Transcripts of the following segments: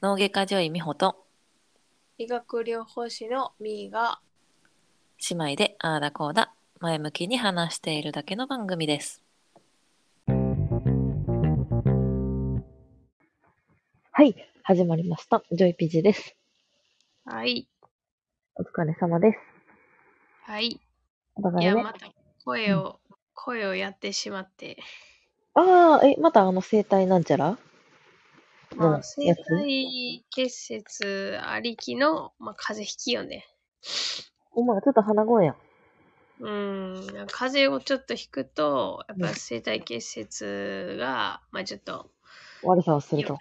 脳外科女医美穂と医学療法士のみーが姉妹でああだこうだ前向きに話しているだけの番組です。はい、始まりました。ジョイピジです。はいお疲れ様です。はいお互いね。いやまた声を、声をやってしまってああ、え、またあの生体なんちゃら？まあ生体結節ありきの、まあ、風邪ひきよね。お前ちょっと鼻声やん。うん。風邪をちょっとひくとやっぱ生体結節が、まあちょっと悪さをすると。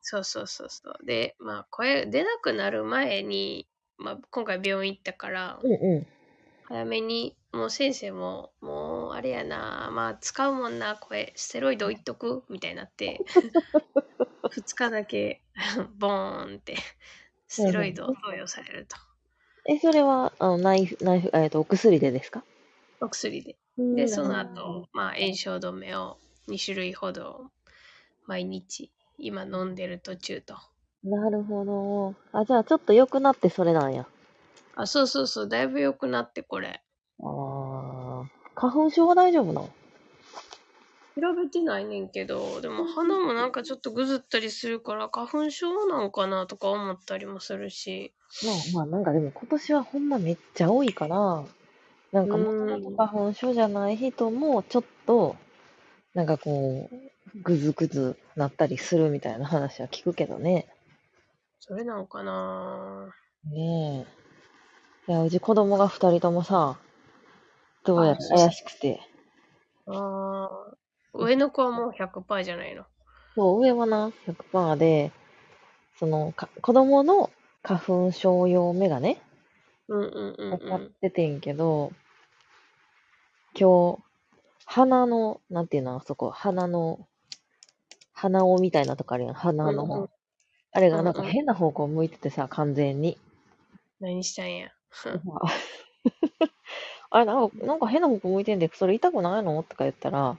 そうそうそうそう。でまあ声出なくなる前に、まあ、今回病院行ったからうんう早めにもう先生ももうあれやなまあ使うもんな声ステロイドいっとく？みたいになって 2日だけ ボーンってステロイドを投与されると。ん。え、それは、あの、ナイフ、ナイフ、えっと、お薬でですか？お薬で。うん。でその後、まあ炎症止めを2種類ほど毎日今飲んでる途中と。なるほど。あ、じゃあちょっと良くなってそれなんや。あそうそうそう。だいぶ良くなってこれああ。花粉症は大丈夫なの？調べてないねんけどでも鼻もなんかちょっとぐずったりするから花粉症なんかなとか思ったりもするしまあまあ、なんかでも今年はほんまめっちゃ多いから、なんかもともと花粉症じゃない人もちょっと、なんかこう、ぐずぐずなったりするみたいな話は聞くけどね。それなんかなねえ。いや、うち子供が二人ともさ、どうやら怪しくて。あー上の子はもう100%じゃないの？そう、上はな、100%で、その、か子供の花粉症用メガネうんうんうんう買っん。ててんけど、今日、鼻の、なんていうの、あそこ、鼻の、鼻緒みたいなとこあるやん、鼻の。うんうんあれがなんかうんうん変な方向向いててさ、完全に。何したんや？あれなんか、なんか変な方向向いてんで、それ痛くないの？とか言ったら、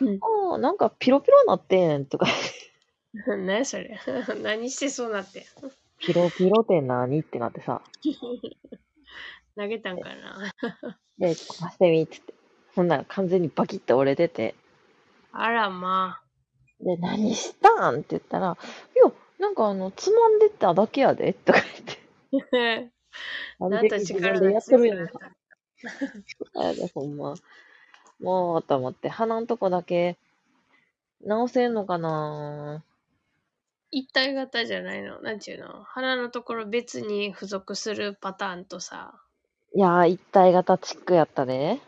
うんああ、なんかピロピロなってん、とか、何それ？何してそうなって。ピロピロって何？ってなってさ、投げたんかな？で、貸してみ、っつって。ほんなら完全にバキッて折れてて、あらまあ。で、何したん？って言ったら、いや、なんかあの、つまんでただけやで、とか言って。なんと自力分でやがってるなった。あれほんま。もう、と思って、鼻のとこだけ、直せんのかな？一体型じゃないの？なんちゅうの？鼻のところ別に付属するパターンとさ。いやー、一体型チックやったで。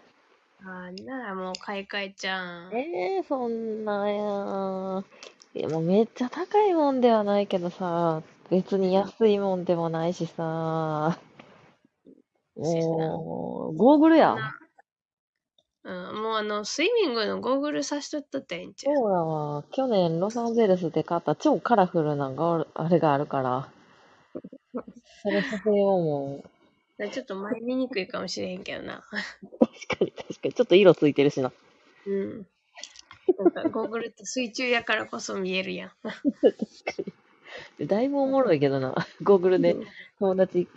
あーならもう買い替えちゃうん。えー、そんなやー。いや、もうめっちゃ高いもんではないけどさ、別に安いもんでもないしさ、そうやなもう、ゴーグルやん。うん、もうあの、スイミングのゴーグルさしとったってええんちそうやわ。去年ロサンゼルスで買った超カラフルなゴールあれがあるから、それさせようもう。ちょっと前見にくいかもしれへんけどな。確かに確かに。ちょっと色ついてるしな。うん。なんかゴーグルって水中やからこそ見えるやん。確かに。だいぶおもろいけどな。ゴーグルでうん友達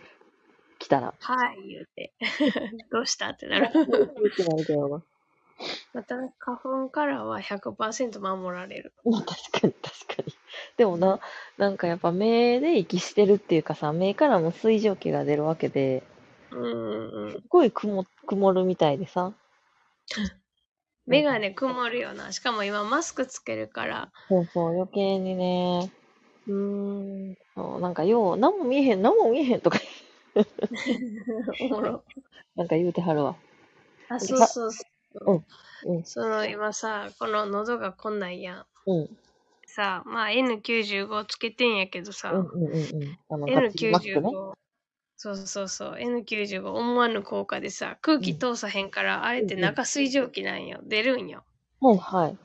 来たら。はい、言うて。どうしたってなる。ってなるけどな。また花粉からは100%守られる。まあ確かに確かに。でもな、なんかやっぱ目で息してるっていうかさ、目からも水蒸気が出るわけで、うんうんうんす。っごい曇曇るみたいでさ。目がね、曇るよな。しかも今マスクつけるから。そうそう、余計にね、うーん。そうなんかよう、何も見えへん、何も見えへんとか、おもろ。なんか言うてはるわ。あ、そうそうそう。うん、その今さ、この喉がこんなんやん。うん、さ、まあ N95 つけてんやけどさ、うん、うん、うん、うん。あの、ガッチリマスクね。N95、そうそうそう、N95 思わぬ効果でさ、空気通さへんから、あれって中水蒸気なんよ。出るんよ。はい、はい。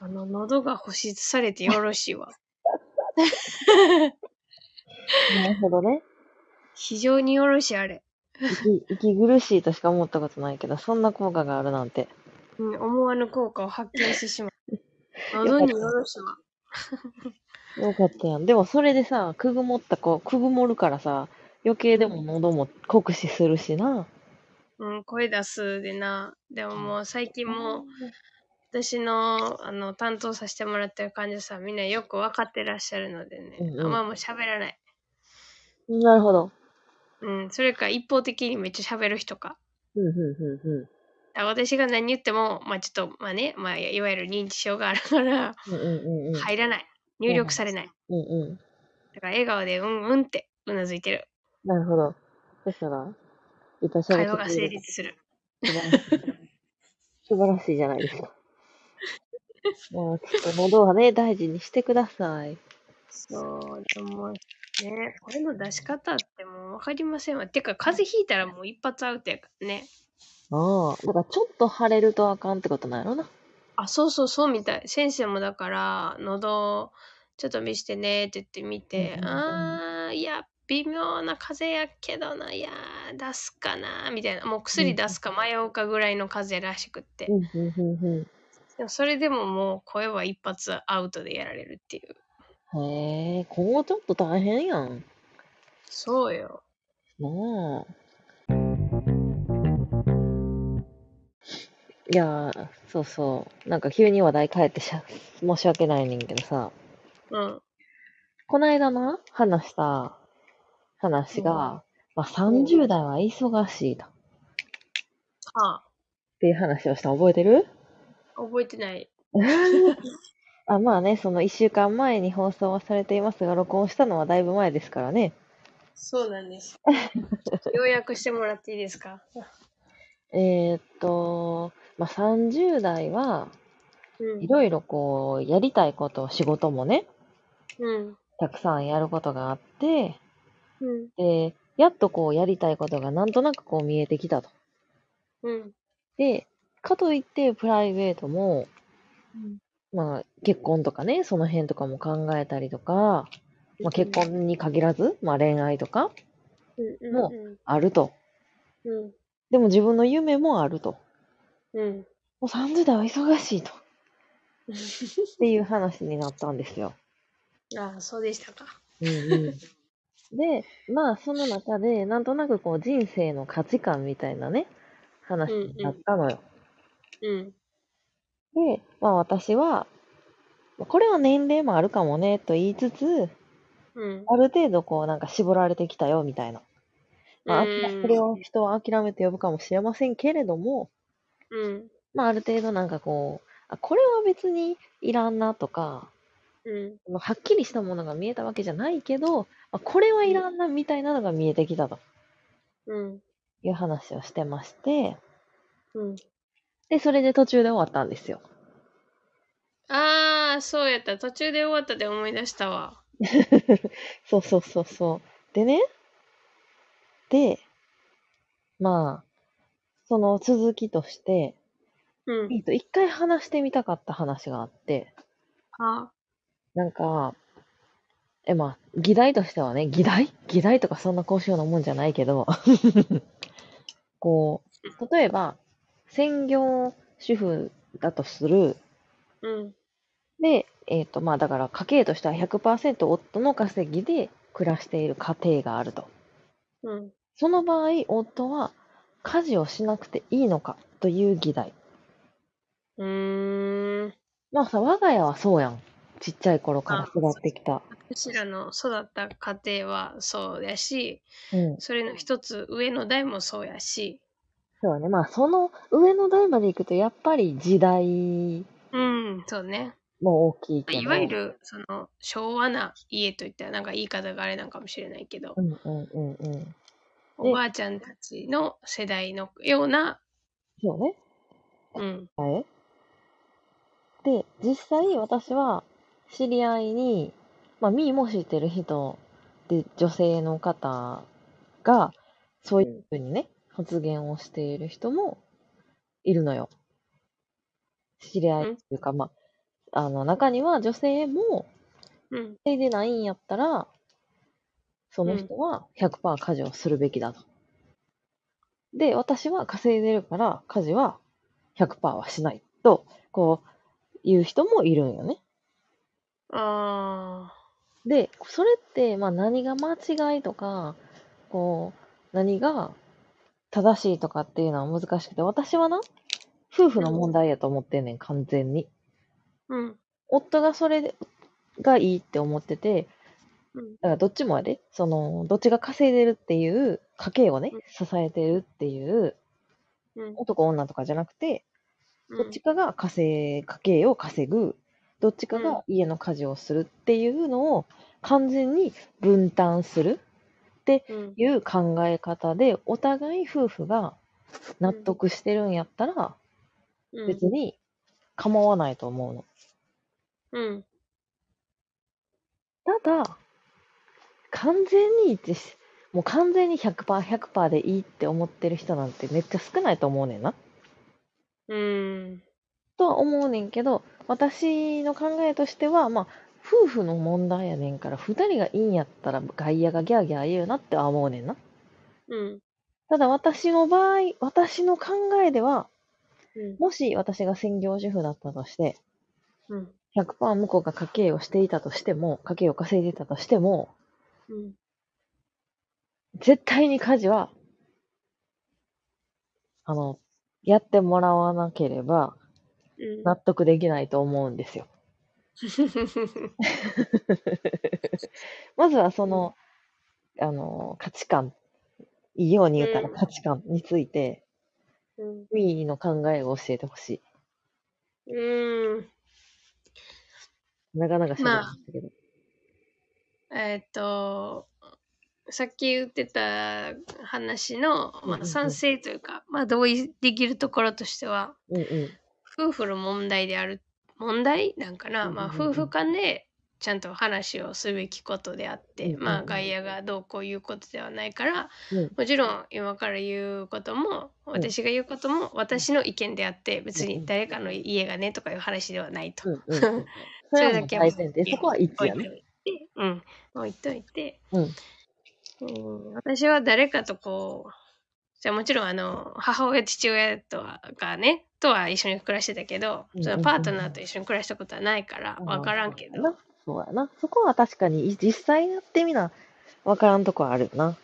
あの、喉が保湿されてよろしいわ。なるほどね。非常によろしい、あれ。息息苦しいとしか思ったことないけど、そんな効果があるなんて。うん、思わぬ効果を発見してしまう。喉によろしわ。よかったやん。でもそれでさ、くぐもった子、くぐもるからさ、余計でも喉も酷使するしな。うん、声出すでな。でももう最近もう、私のあの担当させてもらってる患者さんみんなよく分かってらっしゃるのでね、うんうんあんまもう喋らない。なるほど。うん、それか一方的にめっちゃ喋る人か。うん、うん、うん、うん。あ私が何言っても、まあちょっと、まあね、まあいわゆる認知症があるから、うん、うん、うんうん。入らない。入力されない。うん、うん。だから笑顔でうんうんってうなずいてる。なるほど。そしたら、いっぱい喋会話が成立する。素晴らしい。素晴らしいじゃないですか。もうちょっと喉はね、大事にしてください。そう、でもね、声の出し方ってもう分かりませんわ。てか、風邪ひいたらもう一発アウトやからね。ああ、だからちょっと腫れるとあかんってことなんやろな。あ、そうそうそうみたい。先生もだから、喉、ちょっと見してねって言ってみて、うんうんうんあー、いや、微妙な風邪やけどな、いやー、出すかな、みたいな。もう薬出すか迷うかぐらいの風邪らしくって。うん、うん、うん、うん。でもそれでももう声は一発アウトでやられるっていう。へえ、今後ちょっと大変やん。そうよ。なあ。いやー、そうそう。なんか急に話題変えてしゃ申し訳ないねんけどさ、うん。こないだな、話した話うんが、まあ、30代は忙しいと。っはあ、ていう話をしたの覚えてる？覚えてない。あまあね、その1週間前に放送はされていますが、録音したのはだいぶ前ですからね。そうなんです。要約してもらっていいですか？えー、っと、まあ、30代は、うんいろいろこう、やりたいこと、仕事もね、うん。たくさんやることがあって、うん。で、やっとこう、やりたいことがなんとなくこう見えてきたと。うん。で、かといって、プライベートも、まあ、結婚とかね、その辺とかも考えたりとか、まあ、結婚に限らず、まあ、恋愛とか、うん。もうん。あると。うん。でも自分の夢もあると。うん。もう30代は忙しいと。っていう話になったんですよ。ああ、そうでしたか。うんうん。で、まあ、その中で、なんとなくこう、人生の価値観みたいなね、話になったのよ。うん。で、まあ私は、これは年齢もあるかもね、と言いつつ、うん。ある程度こう、なんか絞られてきたよ、みたいな。まあ、うんそれを人は諦めて呼ぶかもしれませんけれども、うん。まあ、ある程度なんかこう、あこれは別にいらんなとか、うん。まあはっきりしたものが見えたわけじゃないけど、あこれはいらんなみたいなのが見えてきたとうん。いう話をしてまして、うん。で、それで途中で終わったんですよ。ああ、そうやった。途中で終わったで思い出したわ。そうそうそうそう。でね、で、まあ、その続きとして、うん。えっと、一回話してみたかった話があって、あなんか、え、まあ、議題としてはね、議題？議題とかそんな高尚なもんじゃないけど、こう、例えば、専業主婦だとする。うん。で、えっ、と、まあ、だから家計としては100%夫の稼ぎで暮らしている家庭があると。うん。その場合、夫は家事をしなくていいのかという議題。うーん。まあさ、我が家はそうやん。ちっちゃい頃から育ってきた。私らの育った家庭はそうやし、うん。それの一つ上の代もそうやし、そうね。まあ、その上の代まで行くと、やっぱり時代うん、そうね。も大きいけど。いわゆる、その、昭和な家といったら、なんか言い方があれなんかもしれないけど、うんうんうんうん。おばあちゃんたちの世代のような、そうね。うん、はい。で、実際私は知り合いに、まあ、みーも知ってる人で、女性の方が、そういうふうにね、発言をしている人もいるのよ。知り合いっていうか、まあ、あの、中には女性も、うん、稼いでないんやったら、その人は100%家事をするべきだと。で、私は稼いでるから家事は100%はしないと、こう、いう人もいるんよね。あで、それって、まあ何が間違いとか、こう、何が正しいとかっていうのは難しくて、私はな、夫婦の問題やと思ってんねん、完全に。あ。うん。夫がそれがいいって思ってて、うんだからどっちもやで、その、どっちが稼いでるっていう、家計をねうん、支えてるっていう、うん。男女とかじゃなくて、うんどっちかが稼い、家計を稼ぐ、どっちかうんが家の家事をするっていうのを完全に分担するうん。いう考え方で、お互い夫婦が納得してるんやったら、うん別に構わないと思うの。うん。ただ、完全に一致し、もう完全に100%、100%でいいって思ってる人なんてめっちゃ少ないと思うねんな。うん。とは思うねんけど、私の考えとしては、まあ、夫婦の問題やねんから、二人がいいんやったら外野がギャーギャー言うなっては思うねんな。うん。ただ私の場合、私の考えでは、うん。もし私が専業主婦だったとして、うん。100%向こうが家計をしていたとしても、家計を稼いでいたとしても、うん。絶対に家事は、あの、やってもらわなければうん。納得できないと思うんですよ。まずはその、あの、価値観、いいように言ったらうん価値観について、うん。ミーの考えを教えてほしうん。い。なかなかしゃべりましたけど。えっと、さっき言ってた話の、うんうんうんまあ、賛成というか、まあ、同意できるところとしては、うんうん。夫婦の問題である、問題？なんかな、まあ、夫婦間でちゃんと話をすべきことであって、まあ、外野がどうこういうことではないから、うん。もちろん今から言うことも、私が言うことも私の意見であって、別に誰かの家がねとかいう話ではないと。それはもう大前提。そこは一致やね。うん、置いといて、うん。うん私は誰かとこう、じゃあもちろんあの母親父親とはがねとは一緒に暮らしてたけど、うんそのパートナーと一緒に暮らしたことはないから分からんけど、な。そうやな。そこは確かに実際やってみな、わからんとこはあるよな。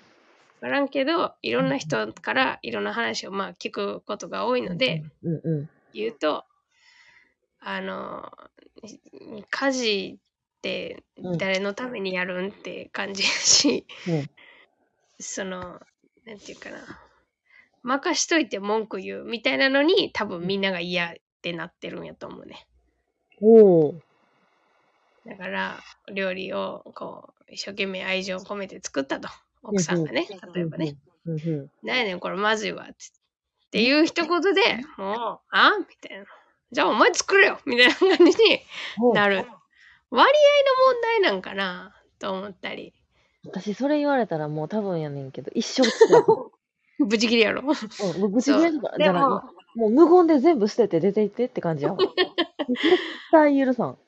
分からんけどいろんな人からいろんな話をまあ聞くことが多いので、うんうん。言うとあの家事って誰のためにやるんって感じやし、うん。そのなんていうかな任しといて文句言うみたいなのに多分みんなが嫌ってなってるんやと思うねおー。だから料理をこう一生懸命愛情を込めて作ったと奥さんがね例えばねうんうん。「なんやねんこれまずいわ」ってっていう一言でもう「あみたいな「じゃあお前作れよ」みたいな感じにうんなる。割合の問題なんかなと思ったり。私、それ言われたらもう多分やねんけど、一生つらい。ブチ切りやろ。うん、もうぶち切れとかじでゃない。も、もう無言で全部捨てて出て行ってって感じやわ。絶対許さん。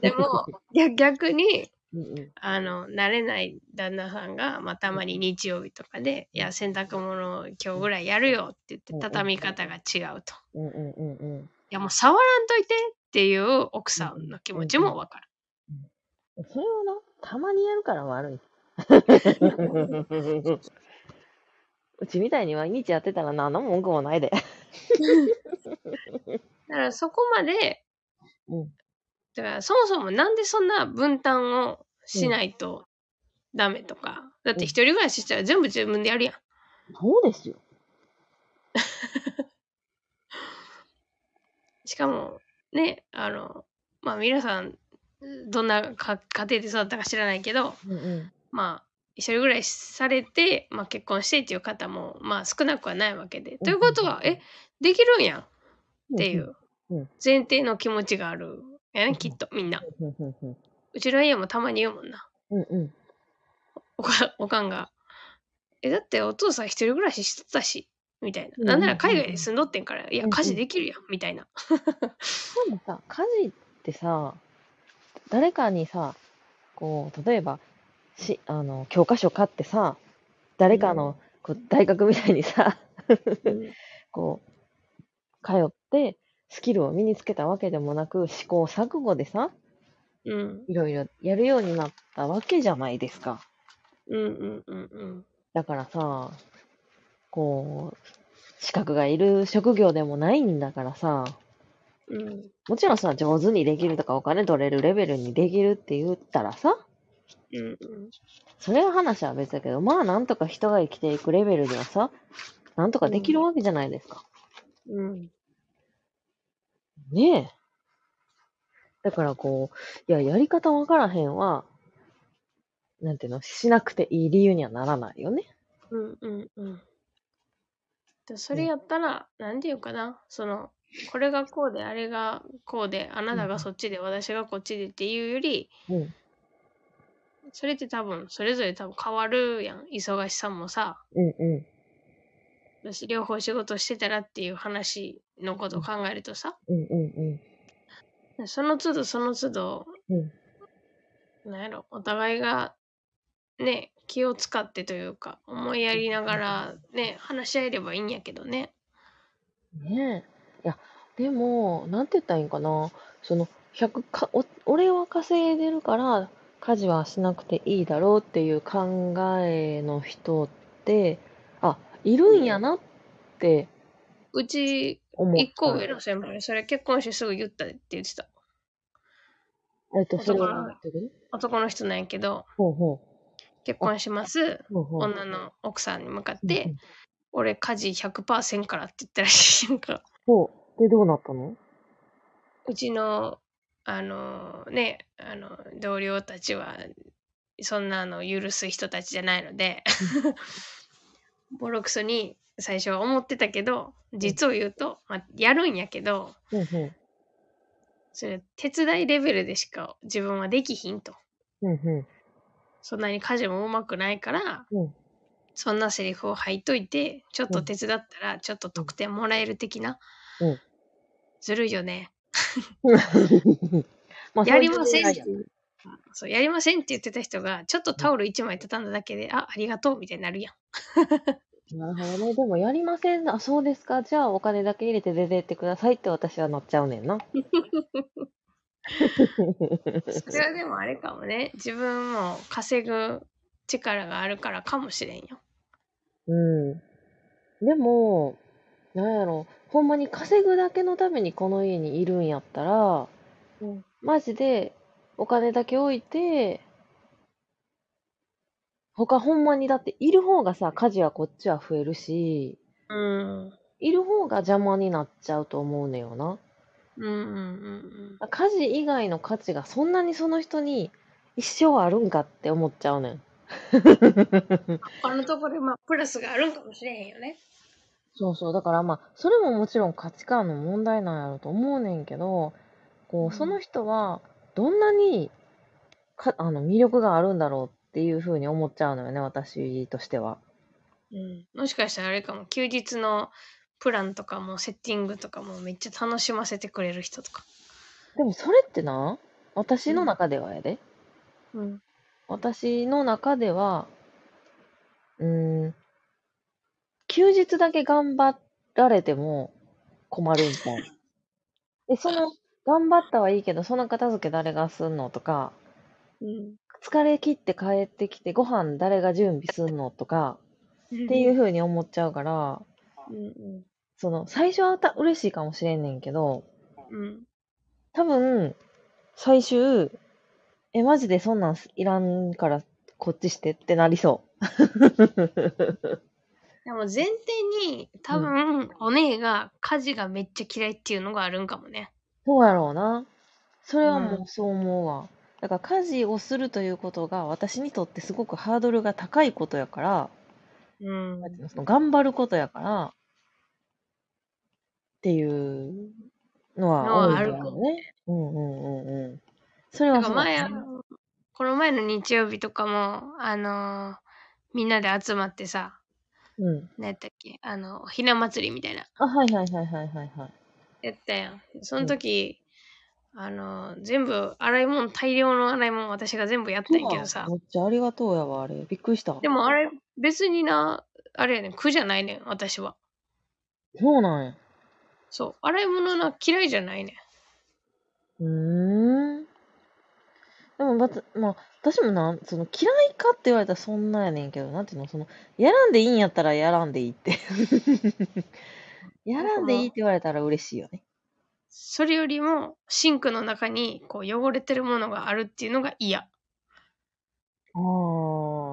でも、逆逆に、うんうん。あの、慣れない旦那さんが、まあ、たまに日曜日とかで、いや、洗濯物今日ぐらいやるよって言って、畳み方が違うと。いうんうんうんうん。や、もう触らんといてっていう奥さんの気持ちもわかる。それはな、たまにやるから悪い。うちみたいに毎日やってたら何の文句もないで。だからそこまで、うん。だからそもそもなんでそんな分担をしないとダメとか。だって一人暮らししたら全部自分でやるやん。そうですよ。しかもねあのまあ皆さんどんなか家庭で育ったか知らないけどうんうん。まあ一人暮らしされて、まあ、結婚してっていう方もまあ少なくはないわけで。ということはえできるんやんっていううん前提の気持ちがあるやねきっとみんな。うちの家もたまに言うもんな。うんうん。おかおかんが。えだってお父さん一人暮らししてたしみたいうんな。なんなら海外に住んどってんからいやうん家事できるやんみたいな。でもさ、家事ってさ、誰かにさ、こう、例えば、し、あの、教科書買ってさ、誰かの、こう大学みたいにさ、こう、通って、スキルを身につけたわけでもなく、試行錯誤でさ、うん。いろいろやるようになったわけじゃないですか。うんうんうんうん。だからさ、こう、資格がいる職業でもないんだからさ、うん。もちろんさ、上手にできるとかお金取れるレベルにできるって言ったらさ、うんうん。それは話は別だけど、まあなんとか人が生きていくレベルではさ、なんとかできるわけじゃないですか。うん。ねえ。だからこう、いや、やり方わからへんは、なんていうの、しなくていい理由にはならないよね。うんうんうん。でそれやったら、なんていうかな、その、これがこうで、あれがこうで、あなたがそっちで、私がこっちでっていうより、うん。それって多分、それぞれ多分変わるやん。忙しさもさ、うんう私両方仕事してたらっていう話のことを考えるとさ、ん。うんうんその都度その都度、うん。うん。なんやろ、お互いがね、気を使ってというか、思いやりながらね、話し合えればいいんやけどね。ねえ。いや、でも、なんて言ったらいいんかな。その、100か、お、俺は稼いでるから、家事はしなくていいだろうっていう考えの人って、あ、いるんやなってうち、思った。一個上の先輩、それ結婚してすぐ言ったって言ってた。えっと、それ男のはなんていう男の人なんやけど、ほうほ結婚します。う。ほうほう。女の奥さんに向かっうんて、うん俺家事100%からって言ったらしいやんか。ほう。で、どうなったの？うちの、あのね、あの、同僚たちは、そんなの許す人たちじゃないので、ボロクソに最初は思ってたけど、実を言うと、まあ、やるんやけど、うんうん。それ手伝いレベルでしか自分はできひんと。うんうそんなに家事もうまくないから、ん。うん。そんなセリフを吐いといて、ちょっと手伝ったら、ちょっと得点もらえる的な。うんずるいよね。まあやりませんってそう、やりませんって言ってた人が、ちょっとタオル1枚畳んだだけで、あ、ありがとうみたいになるやん。なるほどね。でも、やりません。あ、そうですか。じゃあ、お金だけ入れて出てってくださいって私はなっちゃうねんな。それはでもあれかもね。自分も稼ぐ力があるからかもしれんよ。うん。でも、なんやろ。ほんまに稼ぐだけのためにこの家にいるんやったら、うん。マジでお金だけ置いて、他ほんまにだっている方がさ、家事はこっちは増えるし、うん。いる方が邪魔になっちゃうと思うねよな。うんうんうん家事以外の価値がそんなにその人に一生あるんかって思っちゃうねん。うん。他のところでまあプラスがあるんかもしれへんよね。そうそう。だからまあ、それももちろん価値観の問題なんやろうと思うねんけど、こうその人はどんなにか、あの、魅力があるんだろうっていうふうに思っちゃうのよね、私としては。うん。もしかしたらあれかも。休日のプランとかもセッティングとかもめっちゃ楽しませてくれる人とか。でもそれってな、私の中ではやで。うん。私の中では、うーん、休日だけ頑張られても困るみたい。で、その、頑張ったはいいけど、その片付け誰がすんのとか、うん。疲れ切って帰ってきてご飯誰が準備すんのとか、っていう風に思っちゃうから、うんうん。その、最初はた嬉しいかもしれんねんけど、うん。多分、最終、え、マジでそんなんいらんからこっちしてってなりそう。でも前提に多分、お姉が家事がめっちゃ嫌いっていうのがあるんかもね。そうやろうな。それはもうそう思うわ。だから家事をするということが私にとってすごくハードルが高いことやから、うん。なんていうのその頑張ることやから、っていうのは多いあるかんだよね。うんうんうんうん。それなはそうだ。この前の日曜日とかも、あのーみんなで集まってさ、うん。何やったっけ？あの、ひな祭りみたいな、あ、はいはいはいはいはいはい。やったやん。その時、あのー全部、洗い物、大量の洗い物私が全部やったんやけどさめ。っちゃありがとうやわ、あれ。びっくりした。でもあれ、別にな、あれやねん、苦じゃないねん、私は。そうなんや。そう。洗い物な嫌いじゃないね。うーん。でも、また、まあ、私もな、その、嫌いかって言われたらそんなやねんけど、なんていうの、その、やらんでいいんやったらやらんでいいって。やらんでいいって言われたら嬉しいよね。それよりも、シンクの中にこう汚れてるものがあるっていうのが嫌。ああ、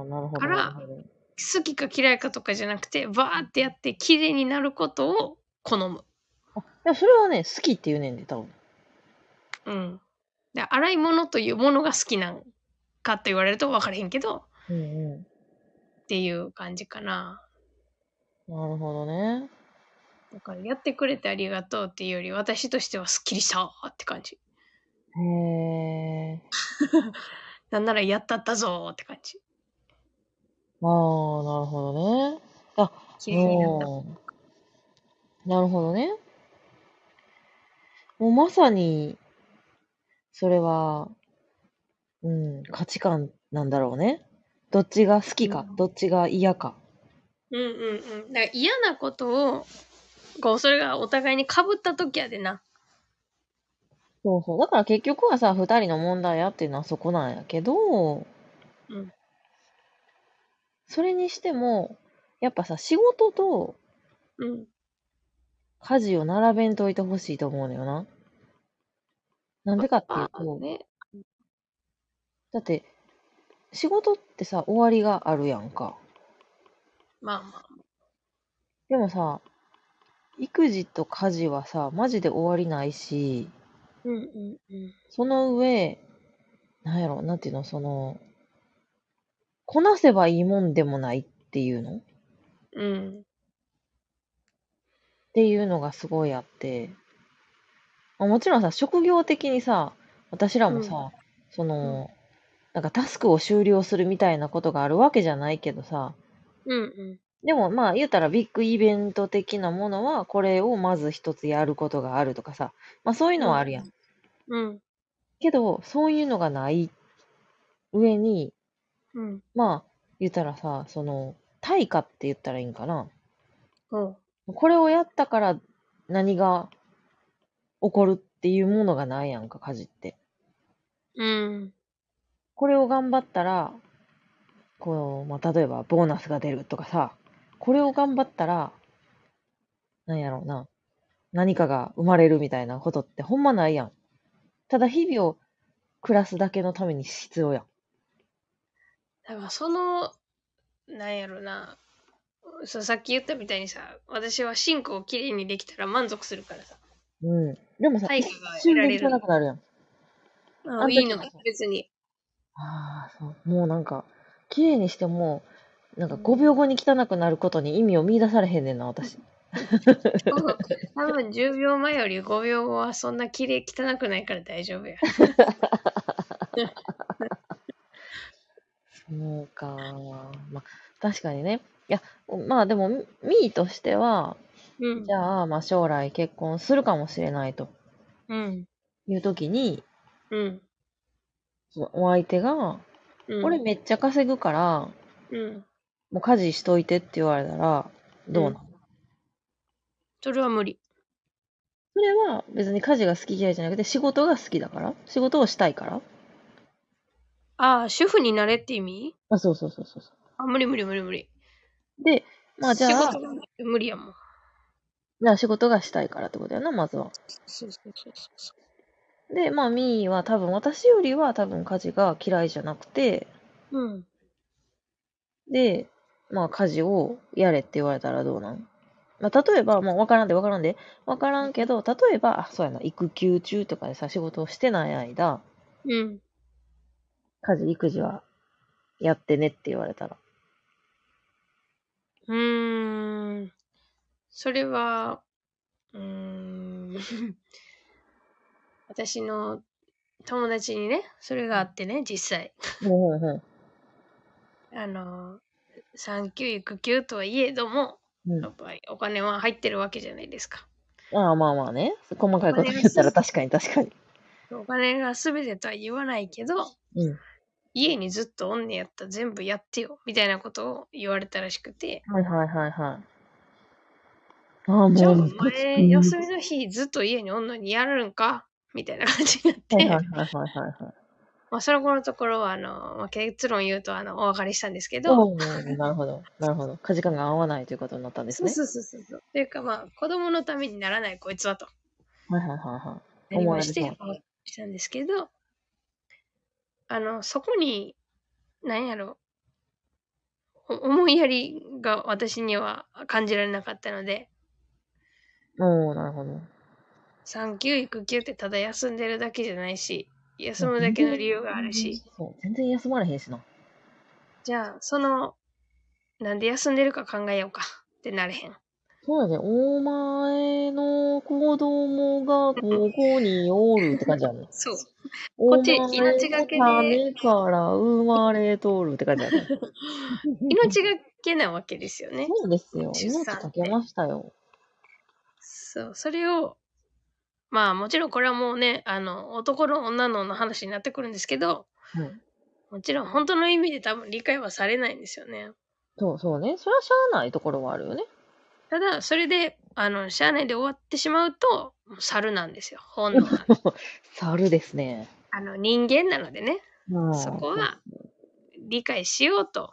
なるほど。から好きか嫌いかとかじゃなくて、バーってやって綺麗になることを好む。あ、いや、それはね、好きって言うねんで、多分。うん。で、洗い物というものが好きなんかって言われると分からへんけど、うんうっていう感じかな。ん。なるほどね。だからやってくれてありがとうっていうより、私としてはすっきりしたって感じ。へえ。なんならやったったぞーって感じ。ああ、なるほどね。あ、綺麗になった。なるほどね。もうまさに、それは、うん、価値観なんだろうね。どっちが好きか、うんどっちが嫌か。うんうんうん。だから嫌なことを、こう、それがお互いに被った時やでな。そうそう。だから結局はさ、二人の問題やっていうのはそこなんやけど、うんそれにしても、やっぱさ、仕事とうん。家事を並べんといてほしいと思うのよな。なんでかっていうあと、ね。だって、仕事ってさ、終わりがあるやんか。まあまあ。でもさ、育児と家事はさ、マジで終わりないし、うんうんうん。その上、なんやろ、なんていうの、その、こなせばいいもんでもないっていうの？っうん。ていうのがすごいあって、まあもちろんさ、職業的にさ、私らもさ、その、なんかタスクを終了するみたいなことがあるわけじゃないけどさ、うんうん。でもまあ言うたらビッグイベント的なものはこれをまず一つやることがあるとかさ、まあそういうのはあるやん。うん。けど、そういうのがない上に、うん。まあ言ったらさ、その、対価って言ったらいいんかな。うん。これをやったから何が起こるっていうものがないやんか、家事って。うん。これを頑張ったら、こう、まあ例えばボーナスが出るとかさ、これを頑張ったら、なんやろうな、何かが生まれるみたいなことってほんまないやん。ただ日々を暮らすだけのために必要やん。だからその、なんやろな。そうさっき言ったみたいにさ、私はシンクをきれいにできたら満足するからさ。うん。でもさ、対一価が瞬で汚得られる。くなるやん。ああいいの別に。ああ、そう。もうなんか、綺麗にしても、なんか5秒後に汚くなることに意味を見出されへんねんな、私。多分10秒前より5秒後はそんな綺麗汚くないから大丈夫や。そうか。まあ、確かにね。いや、まあでも、ミーとしては、うんじ。ゃあ、まあ将来結婚するかもしれないとうん。いう時に、うん。そのお相手が、うん。俺めっちゃ稼ぐから、うん。もう家事しといてって言われたら、どうなの、それは無理。それは別に家事が好き嫌いじゃなくて仕事が好きだから？仕事をしたいから？ああ、主婦になれって意味？あ、そうそうそうそうそあ、無理無理無理無理。う。で、まあじゃあ、仕事がないと無理やもん。じゃあ仕事がしたいからってことやな、まずは。そうそうそうそで、まあミーは多分私よりは多分家事が嫌いじゃなくて、う。うん。で、まあ家事をやれって言われたらどうなん？まあ例えば、もうわからんでわからんで、わからんけど、例えば、あ、そうやな、育休中とかでさ、仕事をしてない間、うん。家事、育児はやってねって言われたら。うーん。それは、うーん。私の友達にね、それがあってね、実際。あの、産休育休とはいえども、うんやっぱりお金は入ってるわけじゃないですか。ああ、まあまあね。細かいこと言ったら確かに確かに。お金が全てとは言わないけど、うん。家にずっとおんねやったら全部やってよ、みたいなことを言われたらしくて、はいはいはいはい。ああ、じゃあ、もう、お前、休みの日ずっと家におんのにやるんか？みたいな感じになって、はいはいはいはいはいはい。まあ、その後のところは、あの、まあ、結論言うと、あの、お別れしたんですけど、なるほど。なるほど。価値観が合わないということになったんですね。そうそうそうそうそう。っていうか、まあ、子供のためにならないこいつはと。はいはいはいはなりまして、思われお別れしたんですけど、あの、そこに、なんやろ、お思いやりが私には感じられなかったので、い。おー、なるほど。産休育休ってただ休んでるだけじゃないし、休むだけの理由があるし、そう、全然休まれへんしな。じゃあ、その、なんで休んでるか考えようかってなれへん。そうやね。お前の子供がここにおるって感じやね。そう。おこっち前の命がけで種から生まれとるって感じやね。命がけなわけですよね。そうですよ。出命産かけましたよ。そう、それを、まあもちろんこれはもうね、あの、男の女のの話になってくるんですけど、うん。もちろん本当の意味で多分理解はされないんですよね。そうそうね。それはしゃあないところはあるよね。ただ、それで、あの、社内で終わってしまうと、猿なんですよ。本能。猿ですね。あの、人間なのでね、うんそこは理解しようと、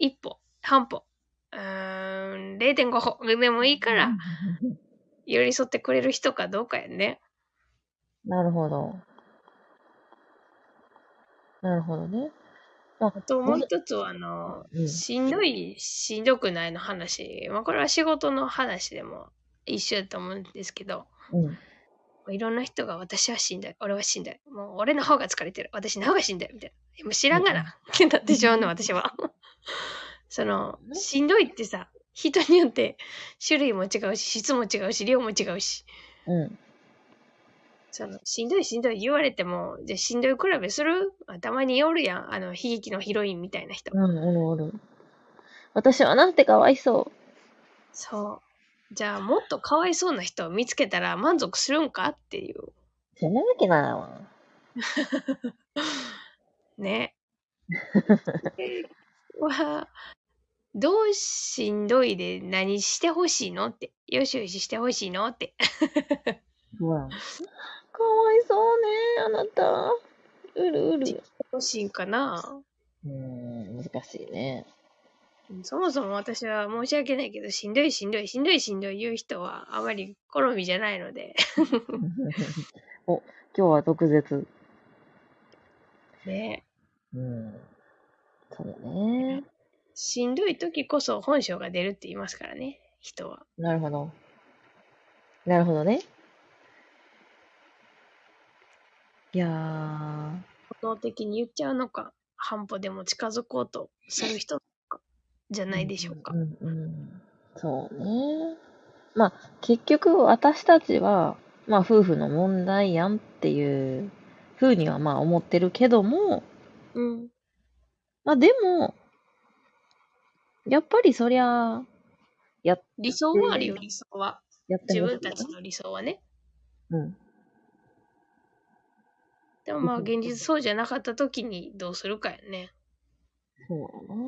一歩、半歩、0.5歩でもいいから、寄り添ってくれる人かどうかやね。なるほど。なるほどね。まああともう一つは、あの、うんしんどい、しんどくないの話。まあ、これは仕事の話でも一緒だと思うんですけど、うん。いろんな人が私はしんどい、俺はしんどい、もう俺の方が疲れてる、私の方がしんどい、みたいな。もう知らんがな、ってなってしまうの、私は。その、しんどいってさ、人によって種類も違うし、質も違うし、量も違うし、うん。その、しんどいしんどい言われても、じゃあしんどい比べする？あたまにおるやん、あの、悲劇のヒロインみたいな人。うん、おるおる。私はなんてかわいそう。そう。じゃあ、もっとかわいそうな人を見つけたら満足するんかっていう。そんなわけないわ。ね。は、どうしんどいで何してほしいのって。よしよししてほしいのって。かわいそうね、あなた。うるうる。欲しいんかなうーん、難しいね。そもそも私は申し訳ないけど、しんどいしんどいしんどいしんどい言う人はあまり好みじゃないので。お、今日は毒舌。ね。うん。そうね。しんどい時こそ本性が出るって言いますからね、人は。なるほど。なるほどね。いやー、本能的に言っちゃうのか、半歩でも近づこうとする人かじゃないでしょうかう。んうん、そうね。まあ、結局私たちは、まあ夫婦の問題やんっていうふうにはまあ思ってるけども、うん。まあでも、やっぱりそりゃ、や、理想はあるよ、理想は。やって自分たちの理想はね。うん。でもまあ現実そうじゃなかった時にどうするかやね。そうだな。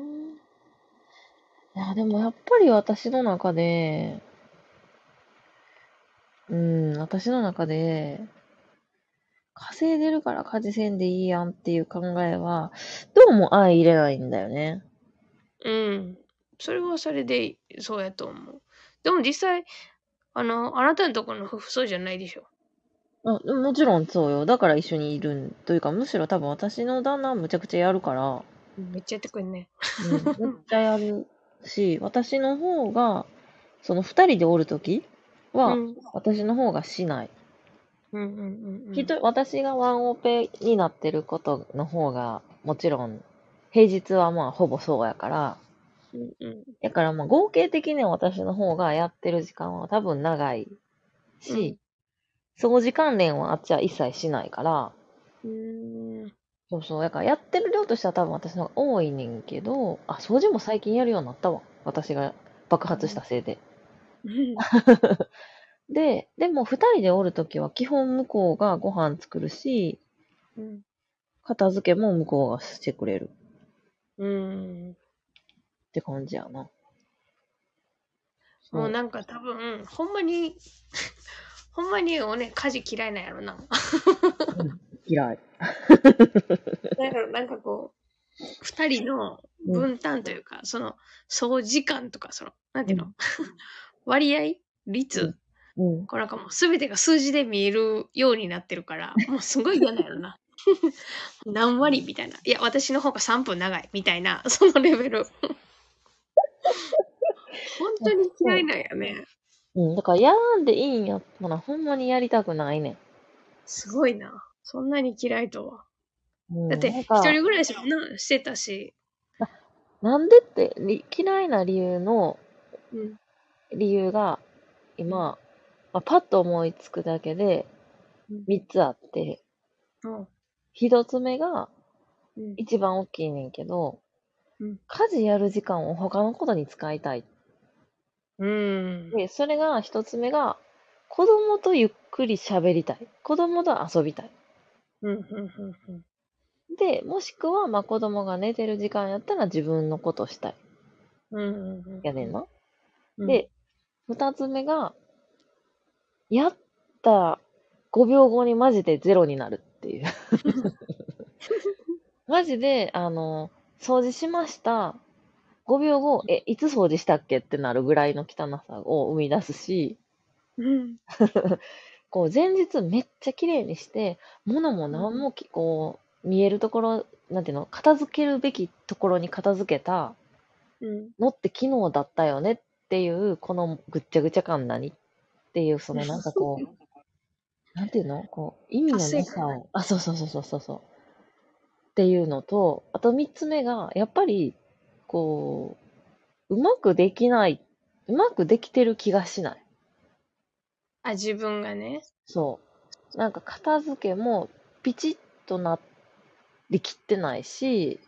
いや、でもやっぱり私の中で、うん、私の中で、稼いでるから家事せんでいいやんっていう考えは、どうも相入れないんだよね。うん。それはそれでそうやと思う。でも実際、あの、あなたのところの夫婦そうじゃないでしょ？あもちろんそうよ。だから一緒にいるんというか、むしろ多分私の旦那はむちゃくちゃやるから、めっちゃやってくんね。うん、めっちゃやるし、私の方が、その二人でおるときは、うん。私の方がしない。うんうんうんうん。きっと私がワンオペになってることの方が、もちろん、平日はまあほぼそうやから、うんうん。だからまあ合計的には私の方がやってる時間は多分長いし、掃除関連はあっちは一切しないから、うーん。そうそう、だからやってる量としては多分私の方が多いねんけど、あ、掃除も最近やるようになったわ。私が爆発したせいで。で、でも二人でおるときは基本向こうがご飯作るし、うん。片付けも向こうがしてくれるうん。って感じやな。もうなんか多分、ほんまに、ほんまにおね、家事嫌いなんやろな。うん嫌い。だからなんかこう、二人の分担というか、その、総時間とか、その、なんていうの、うん 割合？率、うん。これなんかもう全てが数字で見えるようになってるから、もうすごい嫌なんやろな。何割みたいな。いや、私の方が3分長いみたいな、そのレベル。本当に嫌いなんやね。うん。だから、やらんでいいんやったら、ほんまにやりたくないねすごいな。そんなに嫌いとは。ん。うん、だって、一人暮らしもな、してたし。なんでって、り嫌いな理由の、うん。理由が、今、まあ、パッと思いつくだけでうん3つあって、うん1つ目がうん一番大きいねんけど、うん家事やる時間を他のことに使いたい。うん。で、それが1つ目が、子供とゆっくり喋りたい。子供と遊びたい。うん。うん。うん。で、もしくは、まあ子供が寝てる時間やったら自分のことしたい。うん。うん。やねんな。うん、で、二つ目が、やった5秒後にマジでゼロになるっていう。マジで、あの、掃除しました。5秒後、え、いつ掃除したっけってなるぐらいの汚さを生み出すし、うん。こう、前日めっちゃ綺麗にして、物も何もき、こう、見えるところ、なんていうの、片付けるべきところに片付けたうん。のって昨日だったよねっていう、このぐっちゃぐちゃ感何っていう、そのなんかこう、なんていうのこう、意味のなさを、あ、そうそうそうそうそうそう。っていうのと、あと三つ目が、やっぱり、こう、うまくできない、うまくできてる気がしない。あ、自分がね。そう。なんか片付けもピチッとなりきってないし、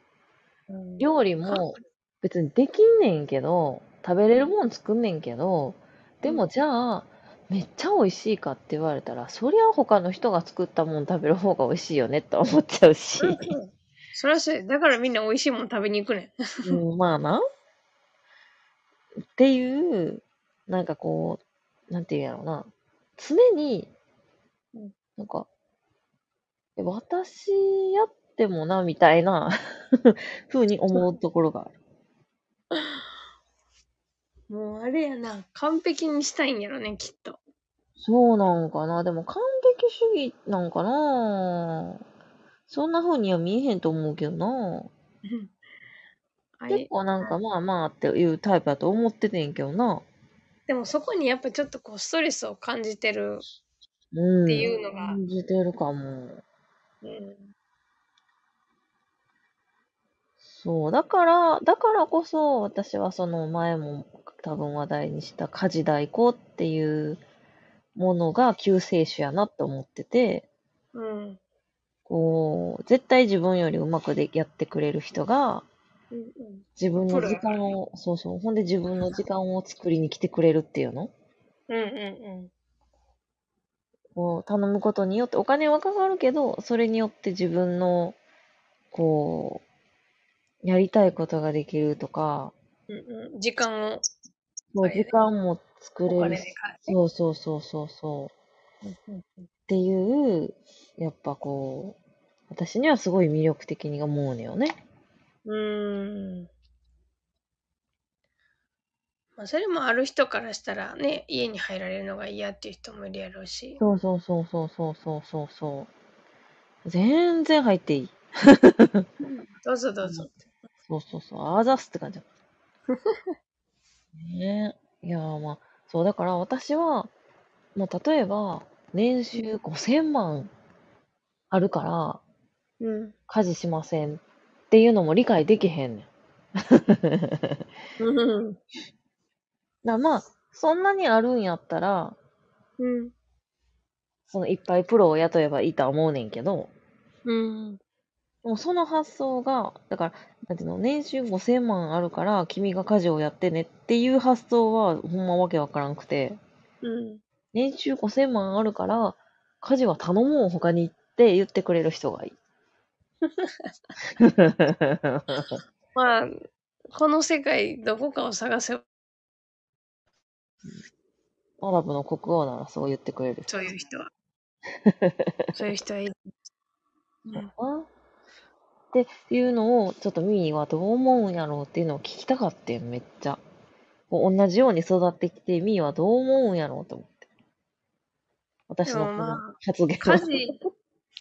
うん料理も 別にできんねんけど、食べれるもん作んねんけど、でもじゃあ、めっちゃ美味しいかって言われたら、そりゃ他の人が作ったもん食べる方が美味しいよねって思っちゃうし。そりゃそうやだからみんな美味しいもん食べに行くねん。うん、まあな。っていう、なんかこう、なんていうんやろうな。常にうん、なんか、え私やってもな、みたいな 風に思うところがある。もうあれやな。完璧にしたいんやろね、きっと。そうなんかな。でも完璧主義なんかな。そんな風には見えへんと思うけどな。あれ？結構なんかまあまあっていうタイプだと思っててんけどな。でもそこにやっぱちょっとこうストレスを感じてる。うん。っていうのが感じてるかも。うん。そう。だから、だからこそ私はその前も多分話題にした家事代行っていうものが救世主やなって思ってて、うん。こう、絶対自分よりうまくでやってくれる人が、うんうん自分の時間を、そうそう、ほんで自分の時間を作りに来てくれるっていうの？うんうんを頼むことによって、お金はかかるけど、それによって自分の、こう、やりたいことができるとか、うんうん。うん。時間を。もう時間も作おれる。そうそうそうそうそう。うんうんうん。っていう、やっぱこう、私にはすごい魅力的に思うのよね。うーん。まあ、それもある人からしたらね、家に入られるのが嫌っていう人もいるやろうし。そうそうそうそうそうそうそうそう。全然入っていい。どうぞどうぞ。そうそうそう。あざすって感じ。ねえ。いやーまあ、そう、だから私は、もう例えば、年収5000万あるから、うん。家事しませんっていうのも理解できへんねん。うん。だまあ、そんなにあるんやったら、うん。そのいっぱいプロを雇えばいいとは思うねんけど、うん。でもその発想が、だから、なんていうの、年収5000万あるから君が家事をやってねっていう発想はほんまわけわからんくて、うん。年収5000万あるから家事は頼もう他にって言ってくれる人がいい。まあ、この世界どこかを探せばアラブの国王ならそう言ってくれる。そういう人は。そういう人はいる。うんなっていうのを、ちょっとミーはどう思うんやろうっていうのを聞きたかってん、めっちゃ。こう同じように育ってきて、ミーはどう思うんやろうと思って。私のこのでもまあ発言家事、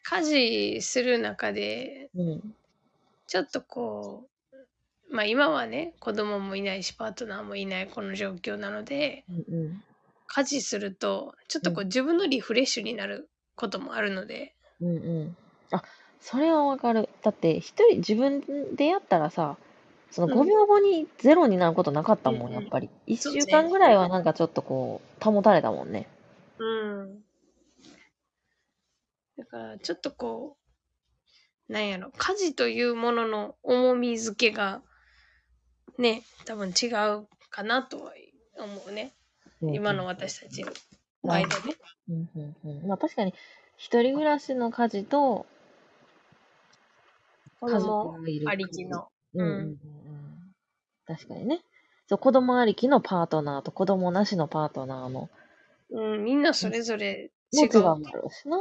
家事する中で、うん。ちょっとこう、まあ今はね、子供もいないし、パートナーもいないこの状況なので、うんうん。家事すると、ちょっとこう自分のリフレッシュになることもあるので、うんうん。あ、それはわかる。だって、一人自分でやったらさ、そのうん5秒後にゼロになることなかったもん、うんうんやっぱり。1そうね週間ぐらいはなんかちょっとこう、保たれたもんね。うん。だから、ちょっとこう、なんやろ、家事というものの重み付けが、ね、多分違うかなとは思うね。今の私たちの間で。うんうんうん。まあ確かに、一人暮らしの家事と、子家族供ありきの。うんうんうんうん。確かにね。そう、子供ありきのパートナーと子供なしのパートナーの、うん、みんなそれぞれ違う。もちろんあるしな。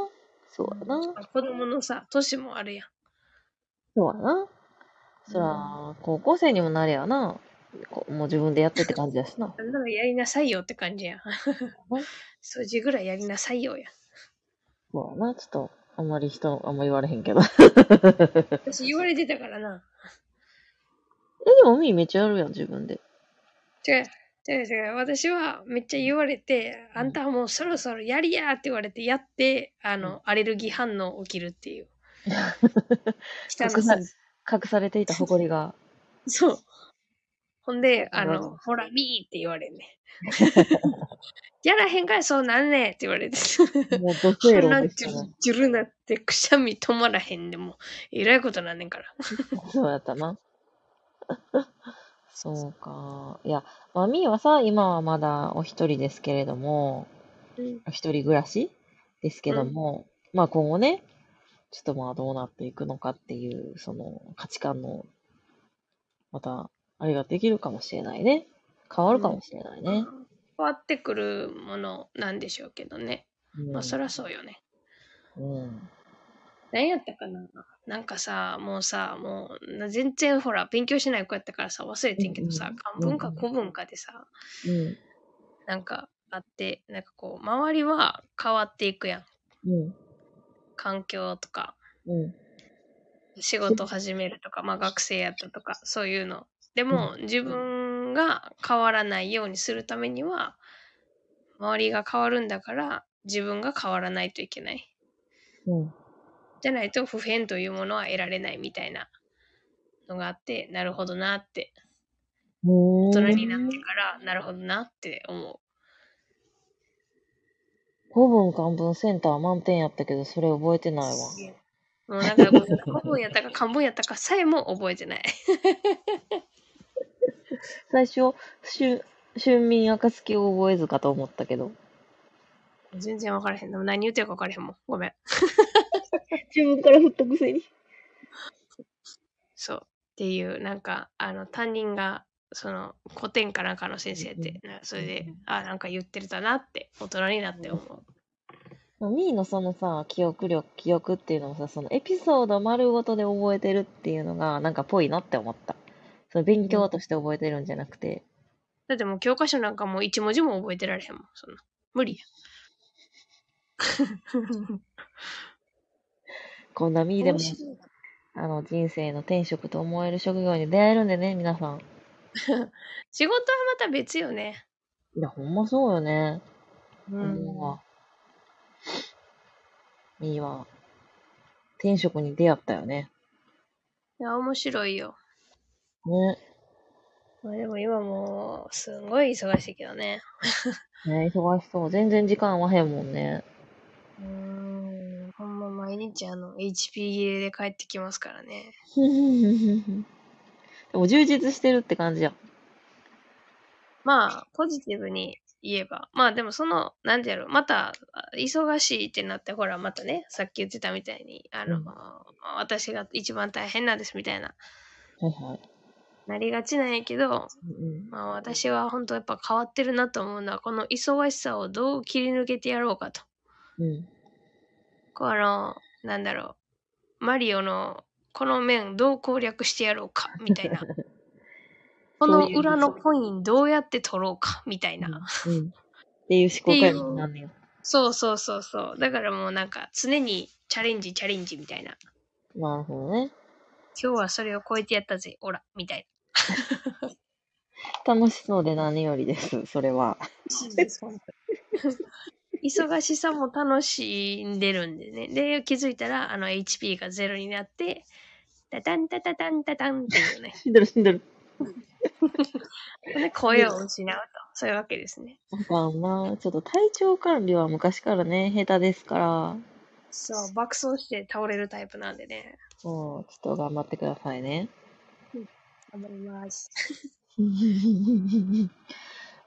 そうやな。子供のさ、年もあるやん。そうやな。そら、高校生にもなりゃな。もう自分でやってって感じやしな。なんならやりなさいよって感じやん。掃除 ぐらいやりなさいよや。そうやな。ちょっと、あんまり人、あんま言われへんけど。私言われてたからな。え、でもみーめっちゃやるやん、自分で。違う、違う違う。私はめっちゃ言われて、あんたはもうそろそろやりやって言われて、やって、あの、アレルギー反応起きるっていう。汚隠さす隠されていた誇りが。そう。ほんで、あの、ほら、ミーって言われんね。やらへんかい、そうなんねんって言われて。もう、土星論鼻でしたね。ジュルジュルなって、くしゃみ止まらへんでも、えらいことなんねんから。そうやったな。そうか。いや、まあ、みーはさ、今はまだお一人ですけれども、うん。お一人暮らしですけども、まあ今後ね、ちょっとまあどうなっていくのかっていう、その価値観の、また、あれができるかもしれないね。変わるかもしれないね。変わってくるものなんでしょうけどね。うん。まあ、そりゃそうよね。うん。何やったかな？なんかさ、もうさ、もうな全然ほら、勉強しない子やったからさ、忘れてんけどさ、うん漢文か古文かでさ、うん。なんかあって、なんかこう、周りは変わっていくやん。うん。環境とか、うん。仕事始めるとか、まあ学生やったとか、そういうの。でも、自分が変わらないようにするためには、周りが変わるんだから、自分が変わらないといけない。うん。じゃないと普遍というものは得られないみたいなのがあって、なるほどなって、大大人になってから、なるほどなって思古文漢文センター満点やったけど、それ覚えてないわ。う。もうなんか、古文やったか漢文やったかさえも覚えてない。最初、春春眠暁を覚えずかと思ったけど。全然分からへん。でも何言ってるか分からへんもん。ごめん。自分から振ったくせに。そう。っていう、なんか、あの、担任が、その、古典かなんかの先生やって、なそれで、あ、なんか言ってるだなって、大人になって思う。ミーのそのさ、記憶力、記憶っていうのもさ、そのエピソード丸ごとで覚えてるっていうのが、なんかぽいなって思った。その勉強として覚えてるんじゃなくて。だってもう教科書なんかもう一文字も覚えてられへんもん。そんな。無理や。こんなミーでも面、白いあの、人生の天職と思える職業に出会えるんでね、皆さん。仕事はまた別よね。いや、ほんまそうよね。う思うわ。ミーは、天職に出会ったよね。いや、面白いよ。ね。まあでも今もう、すごい忙しいけどね。ね、忙しそう。全然時間合わへんもんね。うーん。ほんま毎日あの、HP 切れで帰ってきますからね。でも充実してるって感じや。まあ、ポジティブに言えば。まあでもその、なんてやろ、また、あ忙しいってなって、ほら、またね、さっき言ってたみたいに、あの、うん私が一番大変なんですみたいなはいはい。なりがちなんやけど、うんまあ私は本当やっぱ変わってるなと思うのは、この忙しさをどう切り抜けてやろうかと。うん。この、なんだろう、マリオのこの面どう攻略してやろうか、みたいな。この裏のコインどうやって取ろうか、みたいな。うん。っていう思考回路になんねよ。そうそうそうそう。だからもうなんか常にチャレンジチャレンジみたいな。なるほどね。今日はそれを超えてやったぜ、オラ、みたい 楽しそうで何よりです、それは。な。忙しさも楽しんでるんでね。で、気づいたら、あの、HP がゼロになって、タタンタタタンタタンっていうね。死んでる死んでる。で、声を失うと。そういうわけですね。あかんな。ちょっと体調管理は昔からね、下手ですから、そう、爆走して倒れるタイプなんでね。もう、ちょっと頑張ってくださいね。頑張ります。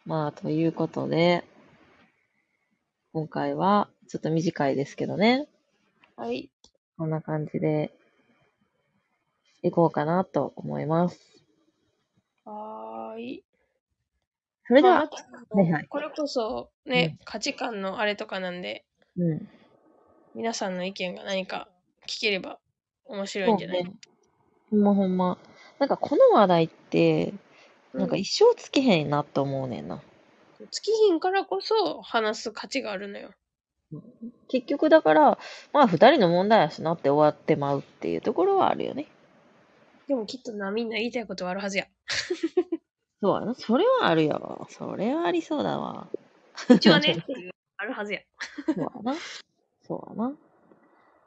まあ、ということで、今回は、ちょっと短いですけどね、はい。こんな感じで、いこうかなと思います。はーい。それでは、いはいこれこそね、価値観のあれとかなんで、うん。皆さんの意見が何か聞ければ面白いんじゃない？ねほんまほんま。なんかこの話題って、なんか一生つけへんなと思うねんな。尽きひんからこそ話す価値があるのよ。結局だから、まあ二人の問題やしなって終わってまうっていうところはあるよね。でもきっとな、みんな言いたいことはあるはずや。そうやな。それはあるよ。それはありそうだわ。一応ね、あるはずや。そうやな。そうやな。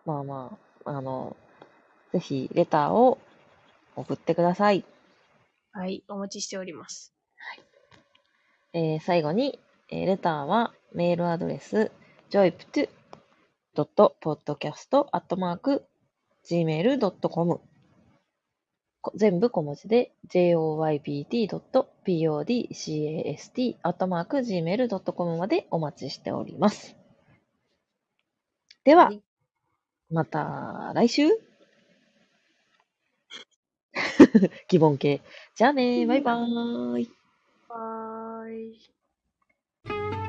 まあまあ、あの、ぜひレターを送ってください。はい、お待ちしております。えー最後に、えーレターはメールアドレス joypt.podcast.gmail.com こ全部小文字で joypt.podcast.gmail.com までお待ちしております。では、はいまた来週 疑問系。じゃあねバイバーイ。はーい。